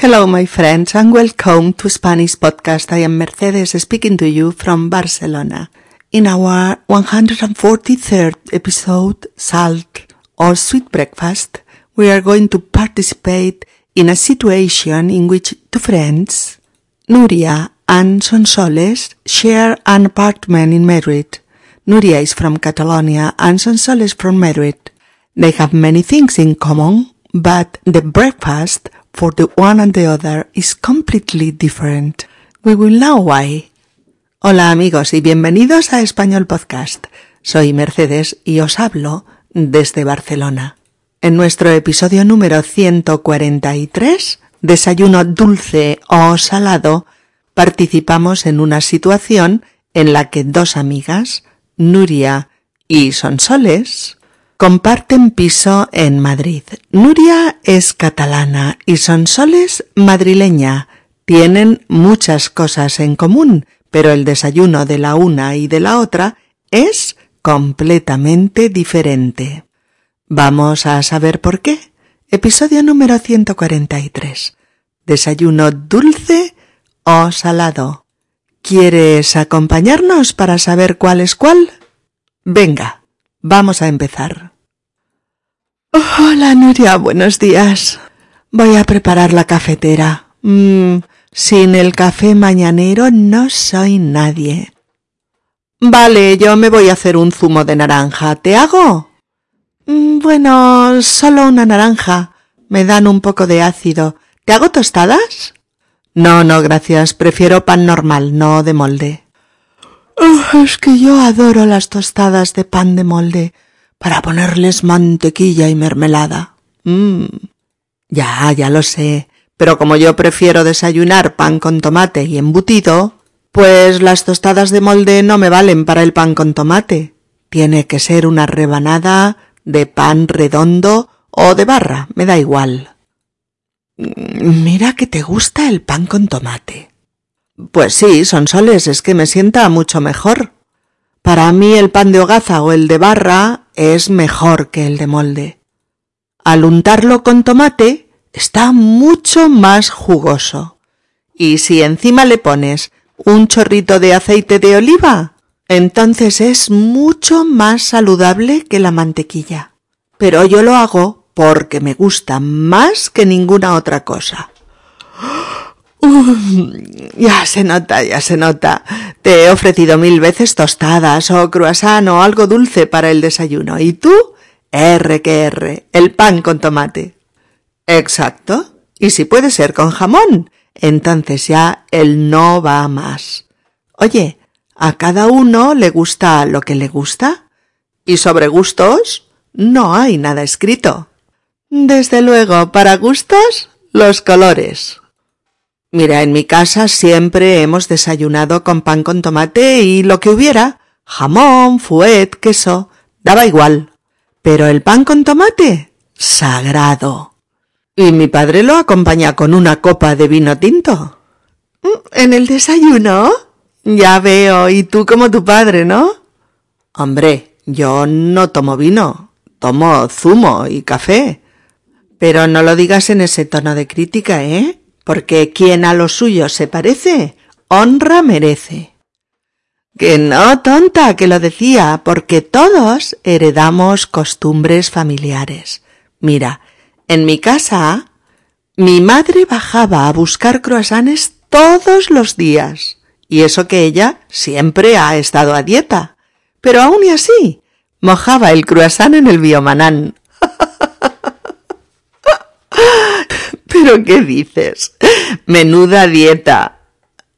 Hello, my friends, and welcome to Spanish Podcast. I am Mercedes speaking to you from Barcelona. In our 143rd episode, Salt or Sweet Breakfast, we are going to participate in a situation in which two friends, Nuria and Sonsoles, share an apartment in Madrid. Nuria is from Catalonia and Sonsoles from Madrid. They have many things in common, but the breakfast for the one and the other is completely different. We will know why. Hola amigos y bienvenidos a Español Podcast. Soy Mercedes y os hablo desde Barcelona. En nuestro episodio número 143, Desayuno dulce o salado, participamos en una situación en la que dos amigas, Nuria y Sonsoles, comparten piso en Madrid. Nuria es catalana y Sonsoles madrileña. Tienen muchas cosas en común, pero el desayuno de la una y de la otra es completamente diferente. Vamos a saber por qué. Episodio número 143. Desayuno dulce o salado. ¿Quieres acompañarnos para saber cuál es cuál? Venga, vamos a empezar. Hola Nuria, buenos días. Voy a preparar la cafetera. Mm, sin el café mañanero no soy nadie. Vale, yo me voy a hacer un zumo de naranja. ¿Te hago? Mm, bueno, solo una naranja. Me dan un poco de ácido. ¿Te hago tostadas? No, no, gracias. Prefiero pan normal, no de molde. Es que yo adoro las tostadas de pan de molde para ponerles mantequilla y mermelada. Mmm. Ya, ya lo sé. Pero como yo prefiero desayunar pan con tomate y embutido, pues las tostadas de molde no me valen para el pan con tomate. Tiene que ser una rebanada de pan redondo o de barra, me da igual. Mira que te gusta el pan con tomate. Pues sí, son soles, es que me sienta mucho mejor. Para mí el pan de hogaza o el de barra es mejor que el de molde. Al untarlo con tomate está mucho más jugoso. Y si encima le pones un chorrito de aceite de oliva, entonces es mucho más saludable que la mantequilla. Pero yo lo hago porque me gusta más que ninguna otra cosa. ya se nota, ya se nota. Te he ofrecido mil veces tostadas o croissant o algo dulce para el desayuno. ¿Y tú? R que R, el pan con tomate. Exacto. Y si puede ser con jamón, entonces ya el no va más. Oye, a cada uno le gusta lo que le gusta. Y sobre gustos no hay nada escrito. Desde luego, para gustos, los colores. Mira, en mi casa siempre hemos desayunado con pan con tomate y lo que hubiera, jamón, fuet, queso, daba igual. Pero el pan con tomate, sagrado. Y mi padre lo acompaña con una copa de vino tinto. Mm, ¿En el desayuno? Ya veo, y tú como tu padre, ¿no? Hombre, yo no tomo vino, tomo zumo y café. Pero no lo digas en ese tono de crítica, ¿eh? Porque quien a lo suyo se parece, honra merece. Que no, tonta, que lo decía, porque todos heredamos costumbres familiares. Mira, en mi casa, mi madre bajaba a buscar croissants todos los días, y eso que ella siempre ha estado a dieta. Pero aún así, mojaba el croissant en el biomanán. ¿Pero qué dices? Menuda dieta.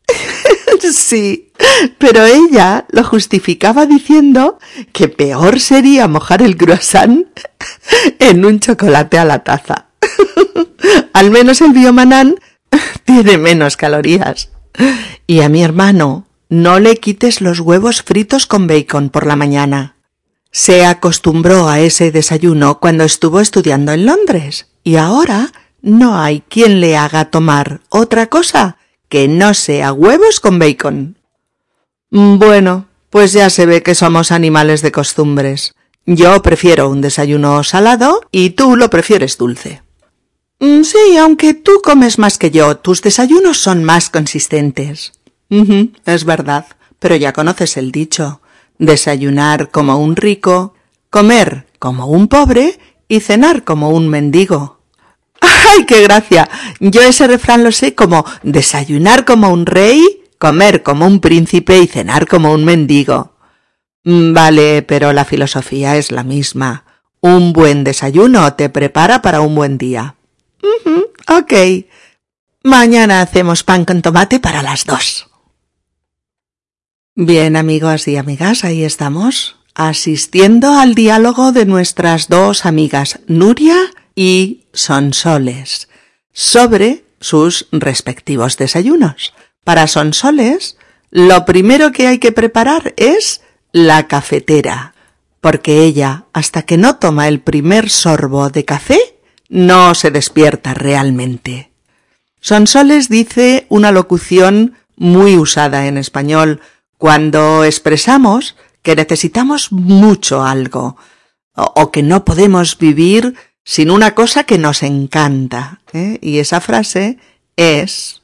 sí, pero ella lo justificaba diciendo que peor sería mojar el croissant en un chocolate a la taza. Al menos el biomanán tiene menos calorías. Y a mi hermano no le quites los huevos fritos con bacon por la mañana. Se acostumbró a ese desayuno cuando estuvo estudiando en Londres y ahora no hay quien le haga tomar otra cosa que no sea huevos con bacon. Bueno, pues ya se ve que somos animales de costumbres. Yo prefiero un desayuno salado y tú lo prefieres dulce. Mm, sí, aunque tú comes más que yo, tus desayunos son más consistentes. es verdad, pero ya conoces el dicho. Desayunar como un rico, comer como un pobre y cenar como un mendigo. ¡Ay, qué gracia! Yo ese refrán lo sé como desayunar como un rey, comer como un príncipe y cenar como un mendigo. Mm, vale, pero la filosofía es la misma. Un buen desayuno te prepara para un buen día. ok. Mañana hacemos pan con tomate para las dos. Bien, amigos y amigas, ahí estamos, asistiendo al diálogo de nuestras dos amigas, Nuria y Sonsoles, sobre sus respectivos desayunos. Para Sonsoles, lo primero que hay que preparar es la cafetera, porque ella, hasta que no toma el primer sorbo de café, no se despierta realmente. Sonsoles dice una locución muy usada en español cuando expresamos que necesitamos mucho algo o, que no podemos vivir sin una cosa que nos encanta. ¿eh? Y esa frase es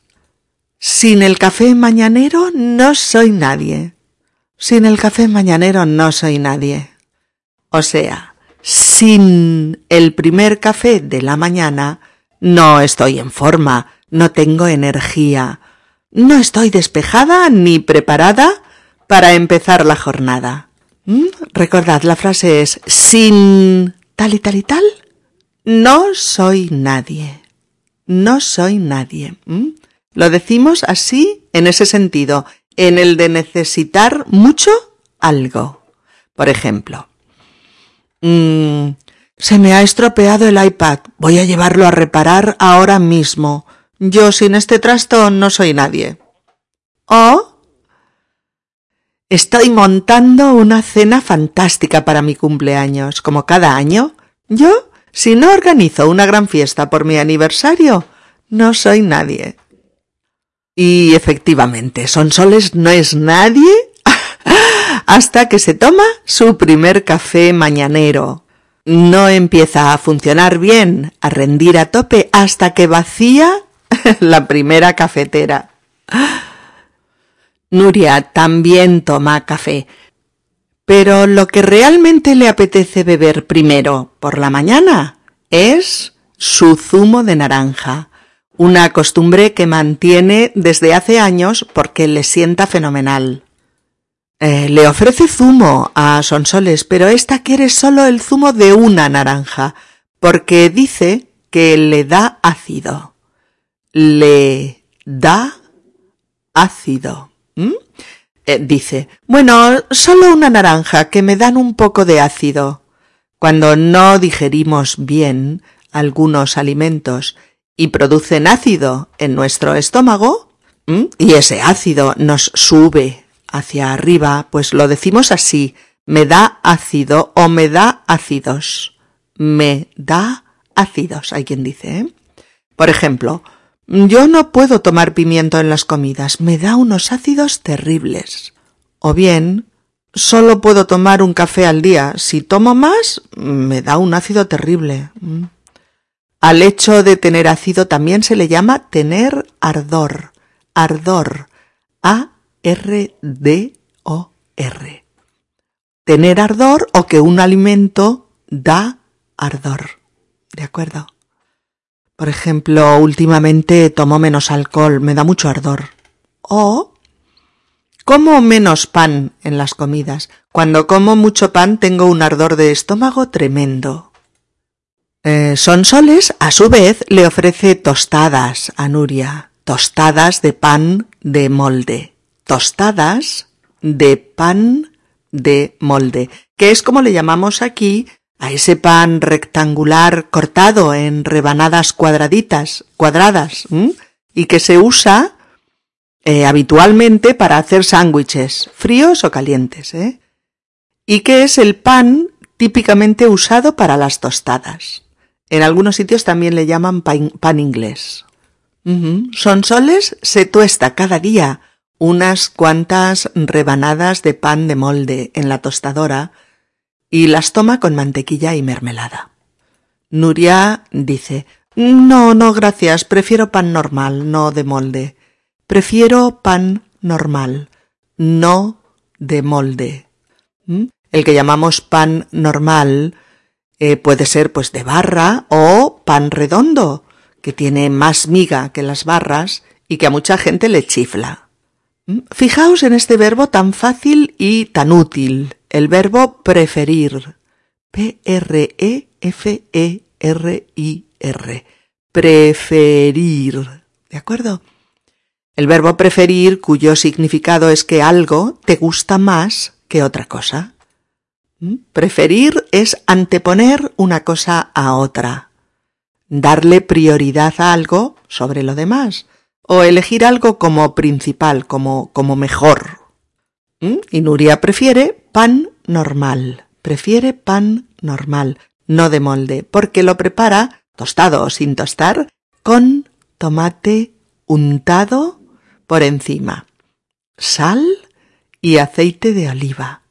Sin el café mañanero no soy nadie. Sin el café mañanero no soy nadie. O sea, sin el primer café de la mañana no estoy en forma, no tengo energía, no estoy despejada ni preparada para empezar la jornada. ¿Mm? Recordad, la frase es sin tal y tal y tal. No soy nadie. No soy nadie. Lo decimos así en ese sentido, en el de necesitar mucho algo. Por ejemplo, mm, se me ha estropeado el iPad. Voy a llevarlo a reparar ahora mismo. Yo sin este trasto no soy nadie. O Estoy montando una cena fantástica para mi cumpleaños, como cada año. Yo, si no organizo una gran fiesta por mi aniversario, no soy nadie. Y efectivamente, Sonsoles no es nadie hasta que se toma su primer café mañanero. No empieza a funcionar bien, a rendir a tope, hasta que vacía la primera cafetera. Nuria también toma café. Pero lo que realmente le apetece beber primero por la mañana es su zumo de naranja, una costumbre que mantiene desde hace años porque le sienta fenomenal. Eh, le ofrece zumo a Sonsoles, pero ésta quiere solo el zumo de una naranja, porque dice que le da ácido. Le da ácido. Eh, dice, bueno, solo una naranja, que me dan un poco de ácido. Cuando no digerimos bien algunos alimentos y producen ácido en nuestro estómago, y ese ácido nos sube hacia arriba, pues lo decimos así, me da ácido o me da ácidos. Me da ácidos, hay quien dice. ¿eh? Por ejemplo, yo no puedo tomar pimiento en las comidas, me da unos ácidos terribles. O bien, solo puedo tomar un café al día. Si tomo más, me da un ácido terrible. Mm. Al hecho de tener ácido también se le llama tener ardor. Ardor. A-R-D-O-R. Tener ardor o que un alimento da ardor. ¿De acuerdo? Por ejemplo, últimamente tomo menos alcohol, me da mucho ardor. O como menos pan en las comidas. Cuando como mucho pan tengo un ardor de estómago tremendo. Eh, Sonsoles, a su vez, le ofrece tostadas a Nuria, tostadas de pan de molde, tostadas de pan de molde, que es como le llamamos aquí a ese pan rectangular cortado en rebanadas cuadraditas, cuadradas, y que se usa eh, habitualmente para hacer sándwiches, fríos o calientes, ¿eh? y que es el pan típicamente usado para las tostadas. En algunos sitios también le llaman pan, inglés. Sonsoles se tuesta cada día unas cuantas rebanadas de pan de molde en la tostadora y las toma con mantequilla y mermelada. Nuria dice, No, no, gracias. Prefiero pan normal, no de molde. Prefiero pan normal, no de molde. ¿Mm? El que llamamos pan normal eh, puede ser pues de barra o pan redondo, que tiene más miga que las barras y que a mucha gente le chifla. ¿Mm? Fijaos en este verbo tan fácil y tan útil, el verbo preferir. P-R-E-F-E-R-I-R. Preferir. ¿De acuerdo? El verbo preferir cuyo significado es que algo te gusta más que otra cosa. ¿Mm? Preferir es anteponer una cosa a otra, darle prioridad a algo sobre lo demás, o elegir algo como principal, como, como mejor. ¿Mm? Y Nuria prefiere pan normal, prefiere pan normal, no de molde, porque lo prepara, tostado o sin tostar, con tomate untado por encima, sal y aceite de oliva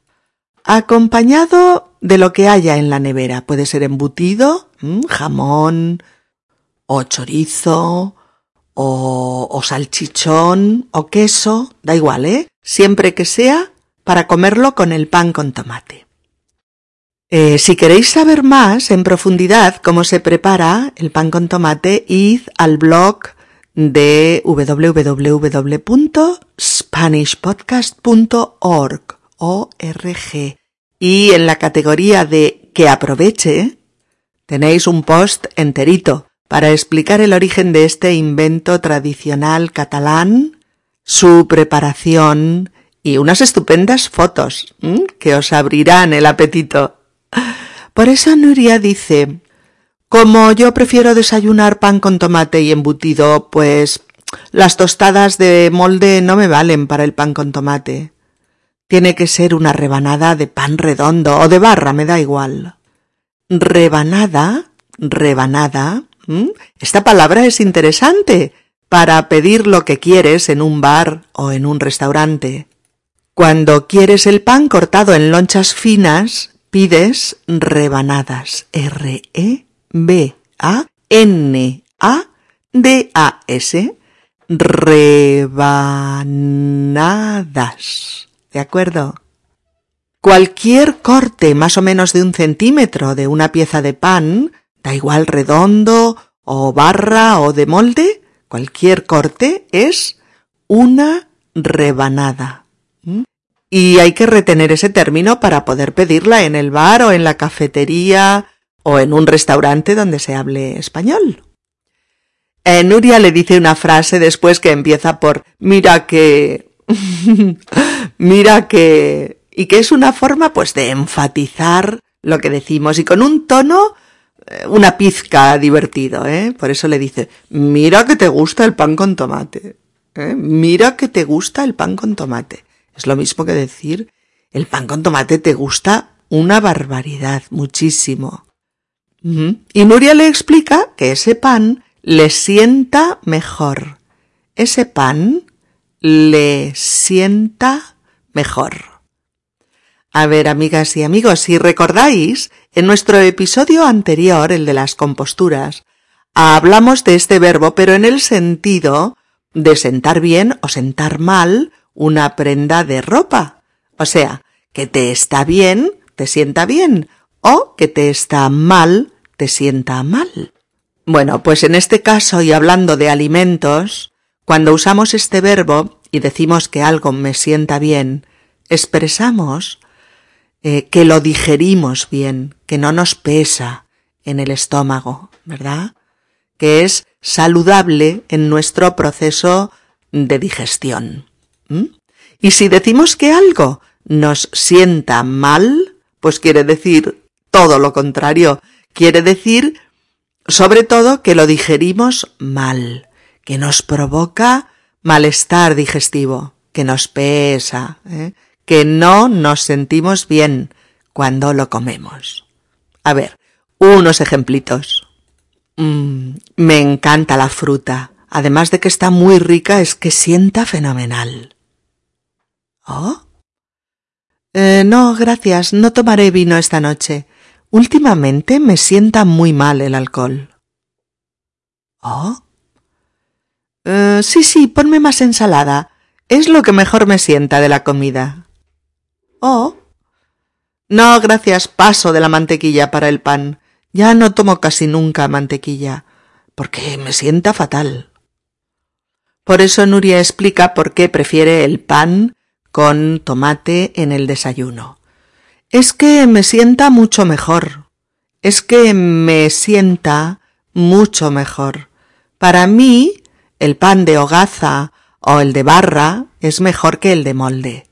acompañado de lo que haya en la nevera. Puede ser embutido, jamón, o chorizo, o, o, salchichón, o queso, da igual, ¿eh? Siempre que sea para comerlo con el pan con tomate. Eh, si queréis saber más en profundidad cómo se prepara el pan con tomate, id al blog de www.spanishpodcast.org. ORG. Y en la categoría de que aproveche, tenéis un post enterito para explicar el origen de este invento tradicional catalán, su preparación y unas estupendas fotos que os abrirán el apetito. Por eso Nuria dice, como yo prefiero desayunar pan con tomate y embutido, pues las tostadas de molde no me valen para el pan con tomate. Tiene que ser una rebanada de pan redondo o de barra, me da igual. Rebanada, rebanada. Esta palabra es interesante para pedir lo que quieres en un bar o en un restaurante. Cuando quieres el pan cortado en lonchas finas, pides rebanadas. R-E-B-A-N-A-D-A-S. Rebanadas. ¿De acuerdo? Cualquier corte más o menos de un centímetro de una pieza de pan, da igual redondo o barra o de molde, cualquier corte es una rebanada. ¿Mm? Y hay que retener ese término para poder pedirla en el bar o en la cafetería o en un restaurante donde se hable español. Eh, Nuria le dice una frase después que empieza por mira que Mira que... y que es una forma pues de enfatizar lo que decimos y con un tono eh, una pizca divertido, ¿eh? Por eso le dice, mira que te gusta el pan con tomate, ¿eh? Mira que te gusta el pan con tomate. Es lo mismo que decir, el pan con tomate te gusta una barbaridad, muchísimo. Y Nuria le explica que ese pan le sienta mejor. Ese pan le sienta mejor. A ver, amigas y amigos, si recordáis, en nuestro episodio anterior, el de las composturas, hablamos de este verbo, pero en el sentido de sentar bien o sentar mal una prenda de ropa. O sea, que te está bien, te sienta bien, o que te está mal, te sienta mal. Bueno, pues en este caso, y hablando de alimentos, cuando usamos este verbo y decimos que algo me sienta bien, expresamos eh, que lo digerimos bien, que no nos pesa en el estómago, ¿verdad? Que es saludable en nuestro proceso de digestión. Y si decimos que algo nos sienta mal, pues quiere decir todo lo contrario. Quiere decir, sobre todo, que lo digerimos mal que nos provoca malestar digestivo, que nos pesa, ¿eh? que no nos sentimos bien cuando lo comemos. A ver, unos ejemplitos. Mm, me encanta la fruta. Además de que está muy rica, es que sienta fenomenal. ¿Oh? Eh, no, gracias, no tomaré vino esta noche. Últimamente me sienta muy mal el alcohol. Oh. Eh, sí, sí, ponme más ensalada. Es lo que mejor me sienta de la comida. Oh. No, gracias, paso de la mantequilla para el pan. Ya no tomo casi nunca mantequilla, porque me sienta fatal. Por eso Nuria explica por qué prefiere el pan con tomate en el desayuno. Es que me sienta mucho mejor. Es que me sienta mucho mejor. Para mí, el pan de hogaza o el de barra es mejor que el de molde.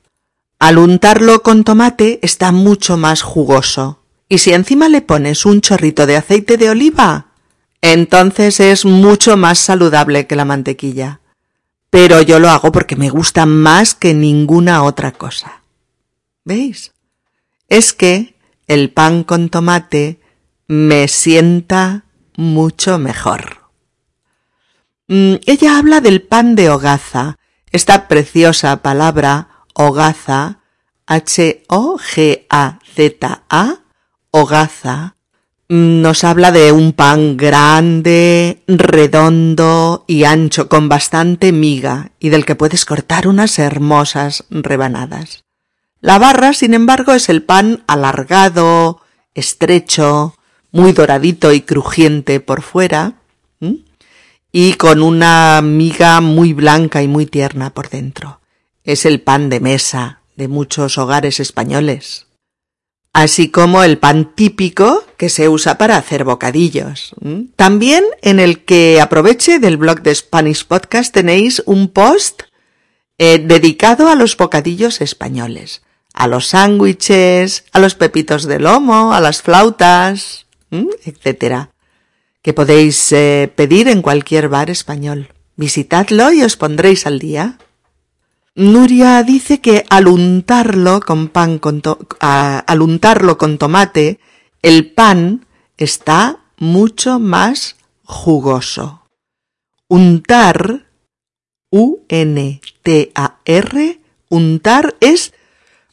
Al untarlo con tomate está mucho más jugoso. Y si encima le pones un chorrito de aceite de oliva, entonces es mucho más saludable que la mantequilla. Pero yo lo hago porque me gusta más que ninguna otra cosa. ¿Veis? Es que el pan con tomate me sienta mucho mejor. Mm, ella habla del pan de hogaza, esta preciosa palabra hogaza, H-O-G-A-Z-A, hogaza, nos habla de un pan grande, redondo y ancho con bastante miga y del que puedes cortar unas hermosas rebanadas. La barra, sin embargo, es el pan alargado, estrecho, muy doradito y crujiente por fuera, y con una miga muy blanca y muy tierna por dentro. Es el pan de mesa de muchos hogares españoles, así como el pan típico que se usa para hacer bocadillos. También en el que aproveche del blog de Spanish Podcast tenéis un post eh, dedicado a los bocadillos españoles, a los sándwiches, a los pepitos de lomo, a las flautas, etcétera que podéis eh, pedir en cualquier bar español. Visitadlo y os pondréis al día. Nuria dice que al untarlo con pan con al untarlo con tomate, el pan está mucho más jugoso. Untar, U-N-T-A-R, untar es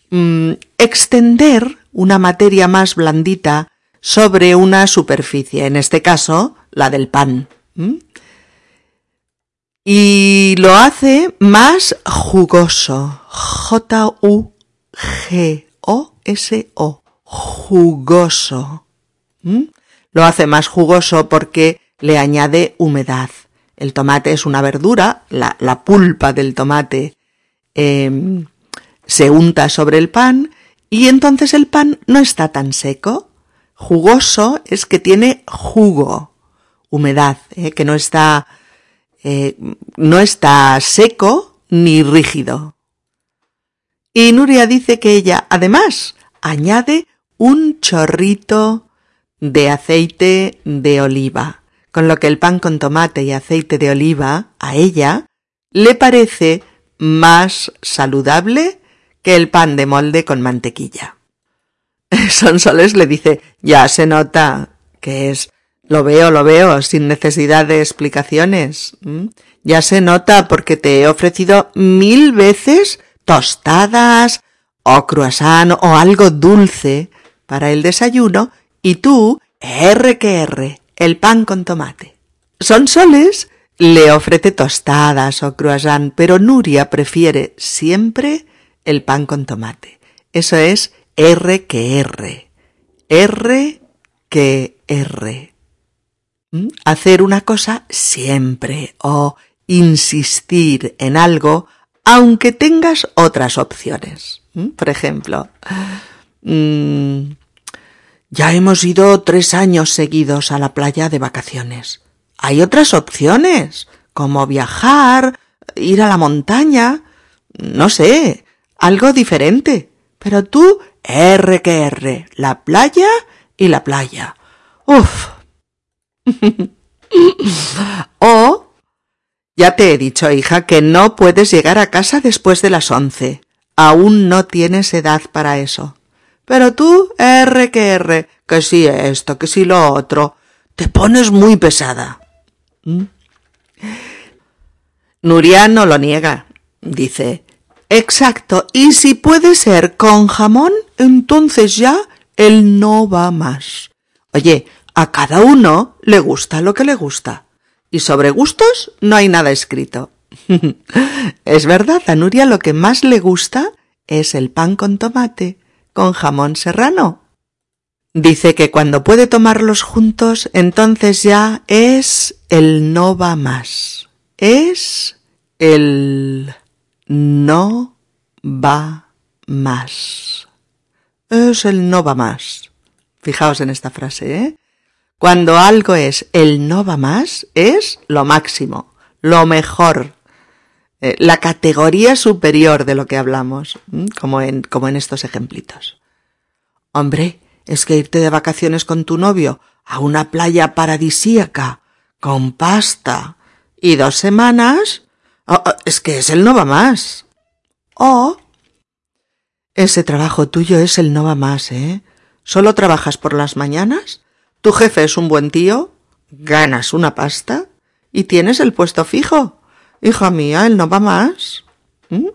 mm, extender una materia más blandita sobre una superficie, en este caso la del pan. Y lo hace más jugoso. J-U-G-O-S-O. Jugoso. Lo hace más jugoso porque le añade humedad. El tomate es una verdura, la, pulpa del tomate em, se unta sobre el pan y entonces el pan no está tan seco, Jugoso es que tiene jugo, humedad, ¿eh? que no está, eh, no está seco ni rígido. Y Nuria dice que ella, además, añade un chorrito de aceite de oliva, con lo que el pan con tomate y aceite de oliva a ella le parece más saludable que el pan de molde con mantequilla. Sonsoles le dice, ya se nota que es, lo veo, lo veo, sin necesidad de explicaciones. Ya se nota porque te he ofrecido mil veces tostadas o croissant o algo dulce para el desayuno y tú, R que R, el pan con tomate. Sonsoles le ofrece tostadas o croissant, pero Nuria prefiere siempre el pan con tomate. Eso es R que R. R que R. Hacer una cosa siempre o insistir en algo aunque tengas otras opciones. ¿Mm? Por ejemplo, mm, ya hemos ido tres años seguidos a la playa de vacaciones. Hay otras opciones, como viajar, ir a la montaña, no sé, algo diferente. Pero tú R que R, la playa y la playa. Uf. o, ya te he dicho, hija, que no puedes llegar a casa después de las once. Aún no tienes edad para eso. Pero tú, R que R, que si esto, que si lo otro, te pones muy pesada. ¿Mm? Nuria no lo niega. Dice, Exacto. Y si puede ser con jamón, entonces ya él no va más. Oye, a cada uno le gusta lo que le gusta. y sobre gustos no hay nada escrito. es verdad, a Nuria lo que más le gusta es el pan con tomate, con jamón serrano. Dice que cuando puede tomarlos juntos, entonces ya es el no va más. Es el no va más. Es el no va más. Fijaos en esta frase, ¿eh? Cuando algo es el no va más, es lo máximo, lo mejor, eh, la categoría superior de lo que hablamos, como en, como en estos ejemplitos. Hombre, es que irte de vacaciones con tu novio a una playa paradisíaca, con pasta y dos semanas, oh, oh, es que es el no va más. O ese trabajo tuyo es el no va más, ¿eh? ¿Solo trabajas por las mañanas? ¿Tu jefe es un buen tío? ¿Ganas una pasta? ¿Y tienes el puesto fijo? Hija mía, él no va más. ¿Mm?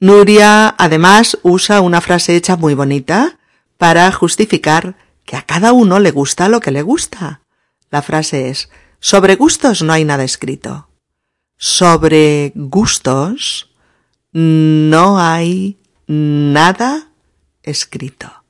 Nuria, además, usa una frase hecha muy bonita para justificar que a cada uno le gusta lo que le gusta. La frase es, sobre gustos no hay nada escrito. Sobre gustos no hay nada escrito.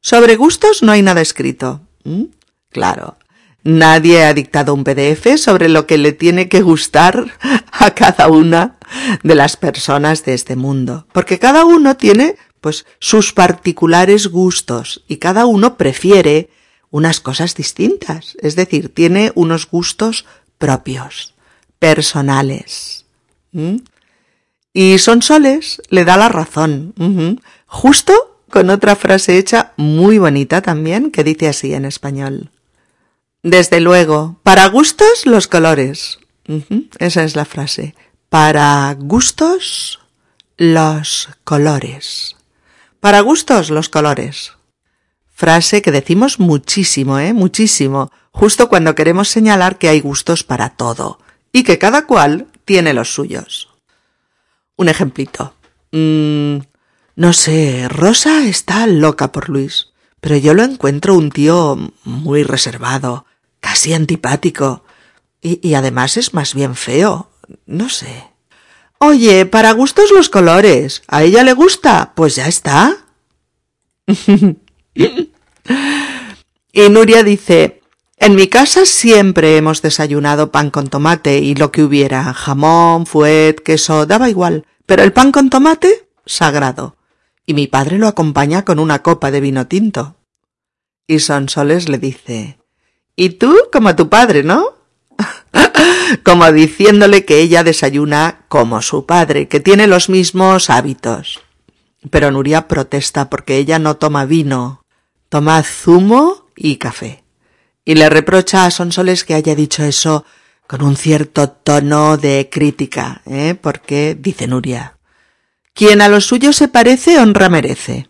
Sobre gustos no hay nada escrito. ¿Mm? Claro, nadie ha dictado un PDF sobre lo que le tiene que gustar a cada una de las personas de este mundo, porque cada uno tiene pues sus particulares gustos y cada uno prefiere unas cosas distintas, es decir, tiene unos gustos propios, personales. ¿Mm? Y Sonsoles le da la razón, justo con otra frase hecha muy bonita también, que dice así en español. Desde luego, para gustos los colores. esa es la frase. Para gustos los colores. Para gustos los colores. Frase que decimos muchísimo, ¿eh? Muchísimo, justo cuando queremos señalar que hay gustos para todo y que cada cual tiene los suyos. Un ejemplito. Mm, no sé, Rosa está loca por Luis, pero yo lo encuentro un tío muy reservado, casi antipático, y, además es más bien feo. No sé. Oye, para gustos los colores. ¿A ella le gusta? Pues ya está. y Nuria dice, en mi casa siempre hemos desayunado pan con tomate y lo que hubiera, jamón, fuet, queso, daba igual, pero el pan con tomate, sagrado y mi padre lo acompaña con una copa de vino tinto. Y Sonsoles le dice Y tú como tu padre, ¿no? como diciéndole que ella desayuna como su padre, que tiene los mismos hábitos. Pero Nuria protesta porque ella no toma vino, toma zumo y café. Y le reprocha a Sonsoles que haya dicho eso con un cierto tono de crítica, ¿eh? porque, dice Nuria, quien a lo suyo se parece, honra merece.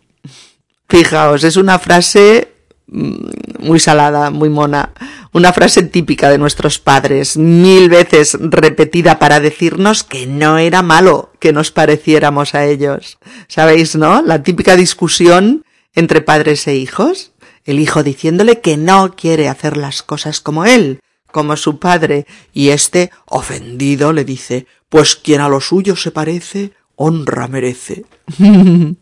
Fijaos, es una frase mm, muy salada, muy mona, una frase típica de nuestros padres, mil veces repetida para decirnos que no era malo que nos pareciéramos a ellos. ¿Sabéis, no? La típica discusión entre padres e hijos, el hijo diciéndole que no quiere hacer las cosas como él, como su padre, y éste, ofendido, le dice, pues quien a lo suyo se parece, honra merece.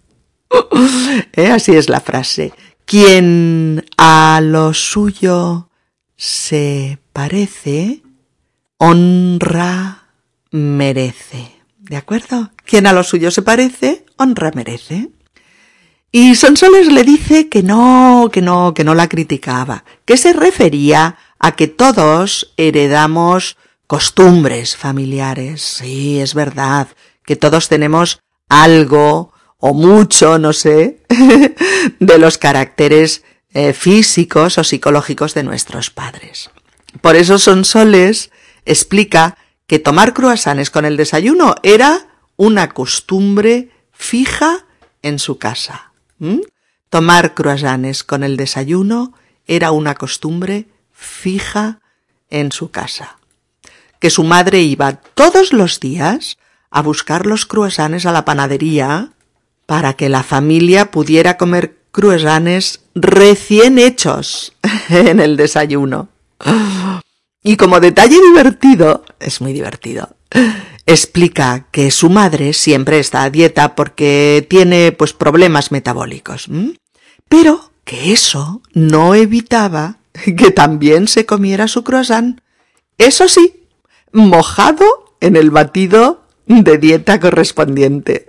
¿Eh? Así es la frase. Quien a lo suyo se parece, honra merece. ¿De acuerdo? Quien a lo suyo se parece, honra merece. Y Sonsoles le dice que no, que no, que no la criticaba, que se refería a que todos heredamos costumbres familiares. Sí, es verdad, que todos tenemos algo o mucho, no sé, de los caracteres eh, físicos o psicológicos de nuestros padres. Por eso Sonsoles explica que tomar croissants con el desayuno era una costumbre fija en su casa. Tomar croissants con el desayuno era una costumbre fija en su casa. Que su madre iba todos los días a buscar los croissants a la panadería para que la familia pudiera comer croissants recién hechos en el desayuno. Y como detalle divertido, es muy divertido, explica que su madre siempre está a dieta porque tiene pues problemas metabólicos, pero que eso no evitaba que también se comiera su croissant. Eso sí, mojado en el batido de dieta correspondiente.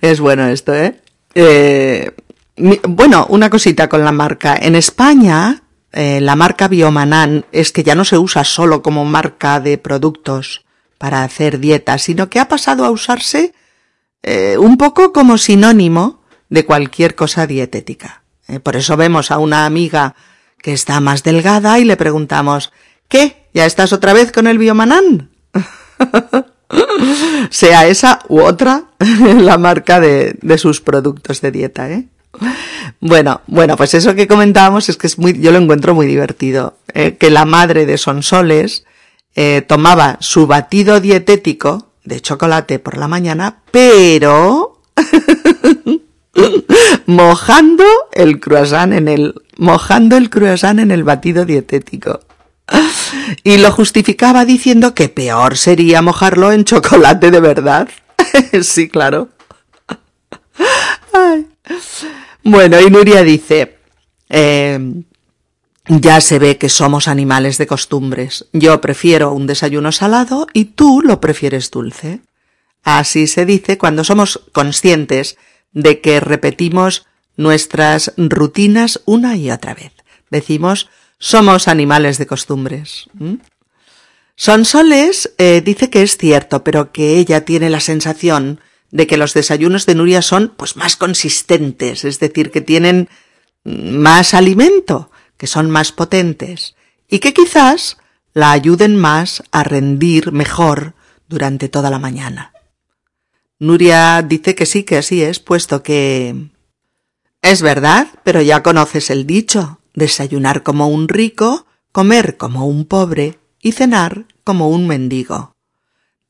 es bueno esto, ¿eh? ¿eh? Bueno, una cosita con la marca. En España, eh, la marca Biomanan es que ya no se usa solo como marca de productos para hacer dieta, sino que ha pasado a usarse eh, un poco como sinónimo de cualquier cosa dietética. Por eso vemos a una amiga que está más delgada y le preguntamos ¿Qué? ¿Ya estás otra vez con el Biomanan? sea esa u otra la marca de, sus productos de dieta, ¿eh? Bueno, bueno, pues eso que comentábamos es que es muy, yo lo encuentro muy divertido, ¿eh? que la madre de Sonsoles eh, tomaba su batido dietético de chocolate por la mañana, pero mojando el croissant en el, mojando el croissant en el batido dietético. Y lo justificaba diciendo que peor sería mojarlo en chocolate de verdad. sí, claro. Bueno, y Nuria dice, eh, ya se ve que somos animales de costumbres. Yo prefiero un desayuno salado y tú lo prefieres dulce. Así se dice cuando somos conscientes de que repetimos nuestras rutinas una y otra vez. Decimos, somos animales de costumbres. Sonsoles eh, dice que es cierto, pero que ella tiene la sensación de que los desayunos de Nuria son pues más consistentes, es decir, que tienen más alimento, que son más potentes y que quizás la ayuden más a rendir mejor durante toda la mañana. Nuria dice que sí, que así es, puesto que... Es verdad, pero ya conoces el dicho desayunar como un rico, comer como un pobre y cenar como un mendigo.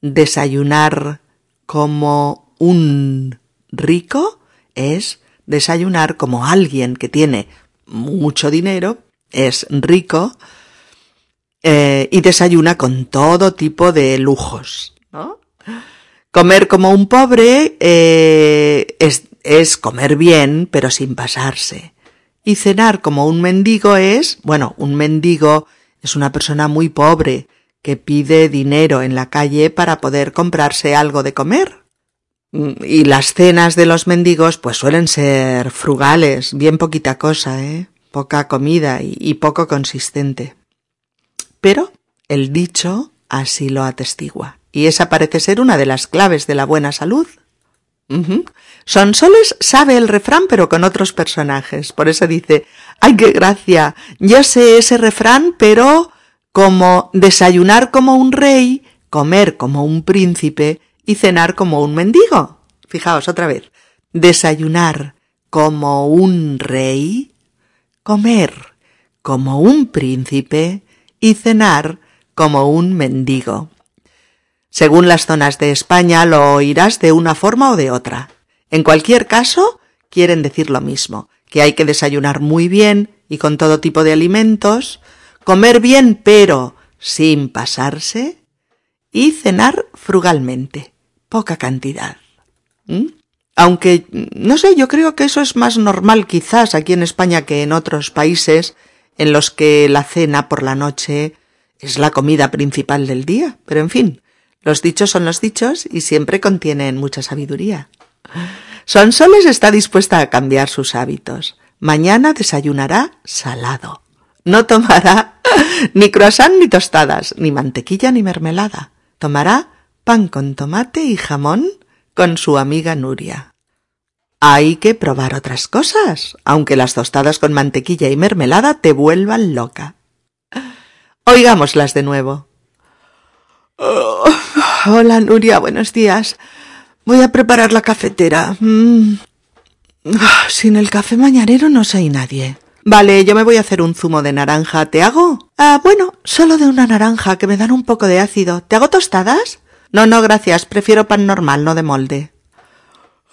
Desayunar como un rico es desayunar como alguien que tiene mucho dinero, es rico, eh, y desayuna con todo tipo de lujos. Comer como un pobre eh, es, es comer bien, pero sin pasarse. Y cenar como un mendigo es, bueno, un mendigo es una persona muy pobre que pide dinero en la calle para poder comprarse algo de comer. Y las cenas de los mendigos pues suelen ser frugales, bien poquita cosa, ¿eh? Poca comida y, poco consistente. Pero el dicho así lo atestigua. Y esa parece ser una de las claves de la buena salud. Sonsoles sabe el refrán pero con otros personajes. Por eso dice, ¡ay, qué gracia! Yo sé ese refrán pero como desayunar como un rey, comer como un príncipe y cenar como un mendigo. Fijaos otra vez. Desayunar como un rey, comer como un príncipe y cenar como un mendigo. Según las zonas de España lo oirás de una forma o de otra. En cualquier caso, quieren decir lo mismo, que hay que desayunar muy bien y con todo tipo de alimentos, comer bien pero sin pasarse, y cenar frugalmente, poca cantidad. ¿Mm? Aunque, no sé, yo creo que eso es más normal quizás aquí en España que en otros países en los que la cena por la noche es la comida principal del día. Pero en fin, los dichos son los dichos y siempre contienen mucha sabiduría. Sonsoles está dispuesta a cambiar sus hábitos. Mañana desayunará salado. No tomará ni croissant ni tostadas, ni mantequilla ni mermelada. Tomará pan con tomate y jamón con su amiga Nuria. Hay que probar otras cosas, aunque las tostadas con mantequilla y mermelada te vuelvan loca. Oigámoslas de nuevo. Oh, hola, Nuria, buenos días. Voy a preparar la cafetera. Mm. Ah, sin el café mañanero no soy nadie. Vale, yo me voy a hacer un zumo de naranja. ¿Te hago? Ah, bueno, solo de una naranja, que me dan un poco de ácido. ¿Te hago tostadas? No, no, gracias. Prefiero pan normal, no de molde.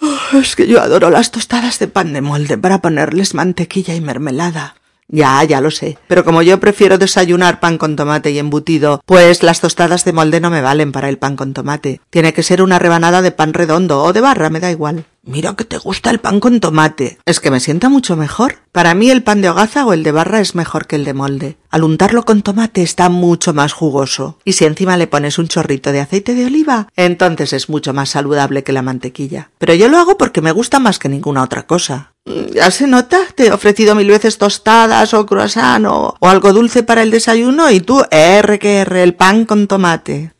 Ah, es que yo adoro las tostadas de pan de molde para ponerles mantequilla y mermelada. Ya, ya lo sé. Pero como yo prefiero desayunar pan con tomate y embutido, pues las tostadas de molde no me valen para el pan con tomate. Tiene que ser una rebanada de pan redondo o de barra, me da igual. Mira que te gusta el pan con tomate. Es que me sienta mucho mejor. Para mí el pan de hogaza o el de barra es mejor que el de molde. Al untarlo con tomate está mucho más jugoso. Y si encima le pones un chorrito de aceite de oliva, entonces es mucho más saludable que la mantequilla. Pero yo lo hago porque me gusta más que ninguna otra cosa. Ya se nota, te he ofrecido mil veces tostadas o croissant o, algo dulce para el desayuno y tú, R que R, el pan con tomate.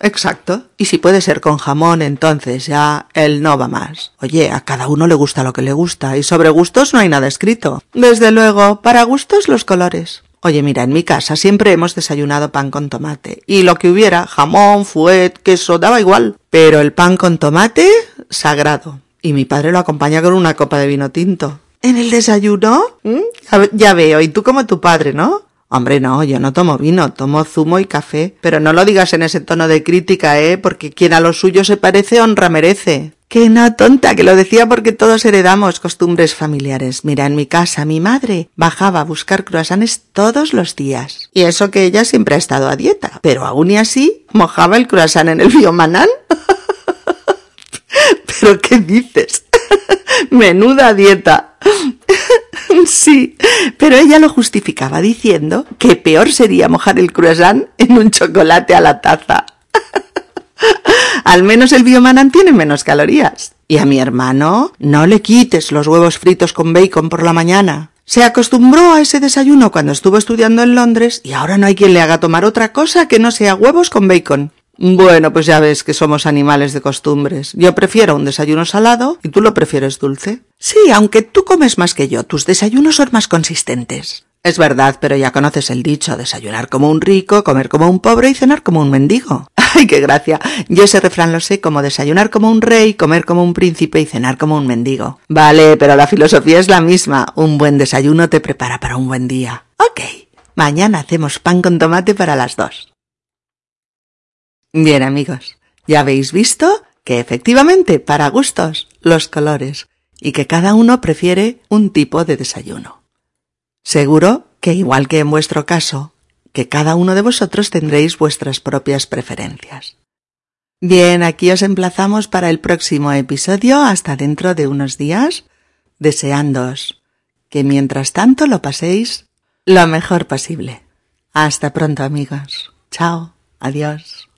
exacto. Y si puede ser con jamón, entonces ya él no va más. Oye, a cada uno le gusta lo que le gusta y sobre gustos no hay nada escrito. Desde luego, para gustos los colores. Oye, mira, en mi casa siempre hemos desayunado pan con tomate. Y lo que hubiera, jamón, fuet, queso, daba igual. Pero el pan con tomate, sagrado. Y mi padre lo acompaña con una copa de vino tinto. ¿En el desayuno? ¿Mm? Ya veo, y tú como tu padre, ¿no? Hombre, no, yo no tomo vino, tomo zumo y café. Pero no lo digas en ese tono de crítica, ¿eh? Porque quien a lo suyo se parece honra merece. Que no, tonta, que lo decía porque todos heredamos costumbres familiares. Mira, en mi casa mi madre bajaba a buscar croissants todos los días. Y eso que ella siempre ha estado a dieta. Pero aún y así, mojaba el croissant en el biomanal. ¿Pero qué dices? Menuda dieta. sí, pero ella lo justificaba diciendo que peor sería mojar el croissant en un chocolate a la taza. Al menos el biomanan tiene menos calorías. Y a mi hermano, no le quites los huevos fritos con bacon por la mañana. Se acostumbró a ese desayuno cuando estuvo estudiando en Londres y ahora no hay quien le haga tomar otra cosa que no sea huevos con bacon. Bueno, pues ya ves que somos animales de costumbres. Yo prefiero un desayuno salado y tú lo prefieres dulce. Sí, aunque tú comes más que yo, tus desayunos son más consistentes. Es verdad, pero ya conoces el dicho, desayunar como un rico, comer como un pobre y cenar como un mendigo. ¡Ay, qué gracia! Yo ese refrán lo sé como desayunar como un rey, comer como un príncipe y cenar como un mendigo. Vale, pero la filosofía es la misma. Un buen desayuno te prepara para un buen día. Ok. Mañana hacemos pan con tomate para las dos. Bien amigos, ya habéis visto que efectivamente para gustos los colores y que cada uno prefiere un tipo de desayuno. Seguro que igual que en vuestro caso, que cada uno de vosotros tendréis vuestras propias preferencias. Bien, aquí os emplazamos para el próximo episodio hasta dentro de unos días, deseándoos que mientras tanto lo paséis lo mejor posible. Hasta pronto amigos. Chao. Adiós.